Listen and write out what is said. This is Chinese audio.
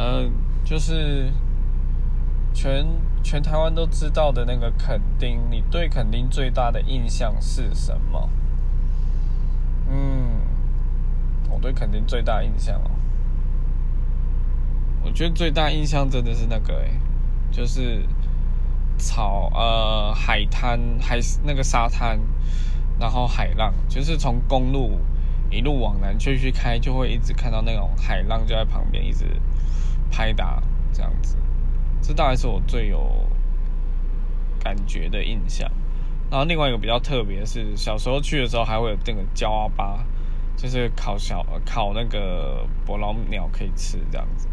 呃，就是全全台湾都知道的那个垦丁，你对垦丁最大的印象是什么？嗯，我对垦丁最大印象哦，我觉得最大印象真的是那个诶，就是草呃海滩海那个沙滩，然后海浪，就是从公路一路往南继续开，就会一直看到那种海浪就在旁边一直拍打这样子，这大概是我最有感觉的印象。然后另外一个比较特别是，小时候去的时候还会有那个焦阿巴，就是烤小烤那个伯劳鸟可以吃这样子。